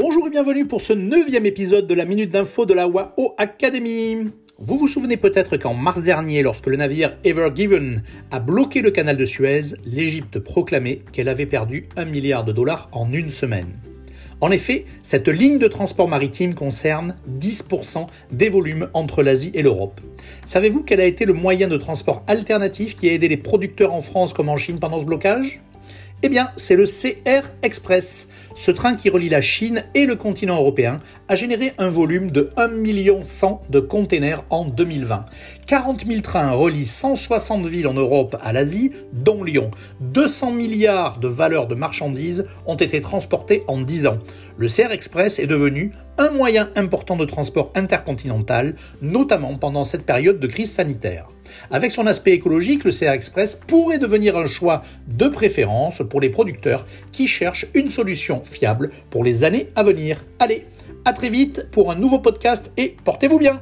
Bonjour et bienvenue pour ce neuvième épisode de la Minute d'Info de la WAO Academy. Vous vous souvenez peut-être qu'en mars dernier, lorsque le navire Ever Given a bloqué le canal de Suez, l'Égypte proclamait qu'elle avait perdu un milliard de dollars en une semaine. En effet, cette ligne de transport maritime concerne 10% des volumes entre l'Asie et l'Europe. Savez-vous quel a été le moyen de transport alternatif qui a aidé les producteurs en France comme en Chine pendant ce blocage? Eh bien, c'est le CR Express. Ce train qui relie la Chine et le continent européen a généré un volume de 1 million de containers en 2020. 40 000 trains relient 160 villes en Europe à l'Asie, dont Lyon. 200 milliards de valeurs de marchandises ont été transportées en 10 ans. Le CR Express est devenu un moyen important de transport intercontinental, notamment pendant cette période de crise sanitaire. Avec son aspect écologique, le CR Express pourrait devenir un choix de préférence pour les producteurs qui cherchent une solution fiable pour les années à venir. Allez, à très vite pour un nouveau podcast et portez-vous bien